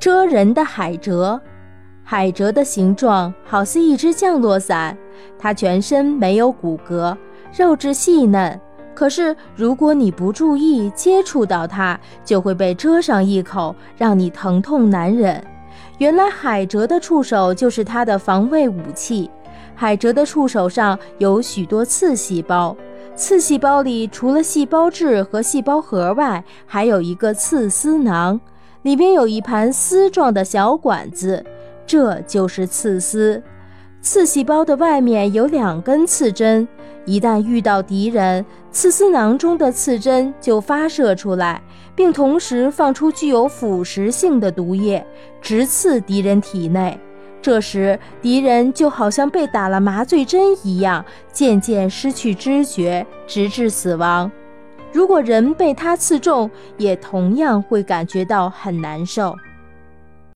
蜇人的海蜇，海蜇的形状好似一只降落伞，它全身没有骨骼，肉质细嫩。可是如果你不注意接触到它，就会被蜇上一口，让你疼痛难忍。原来海蜇的触手就是它的防卫武器。海蜇的触手上有许多刺细胞，刺细胞里除了细胞质和细胞核外，还有一个刺丝囊，里边有一盘丝状的小管子，这就是刺丝。刺细胞的外面有两根刺针，一旦遇到敌人，刺丝囊中的刺针就发射出来，并同时放出具有腐蚀性的毒液，直刺敌人体内。这时，敌人就好像被打了麻醉针一样，渐渐失去知觉，直至死亡。如果人被它刺中，也同样会感觉到很难受。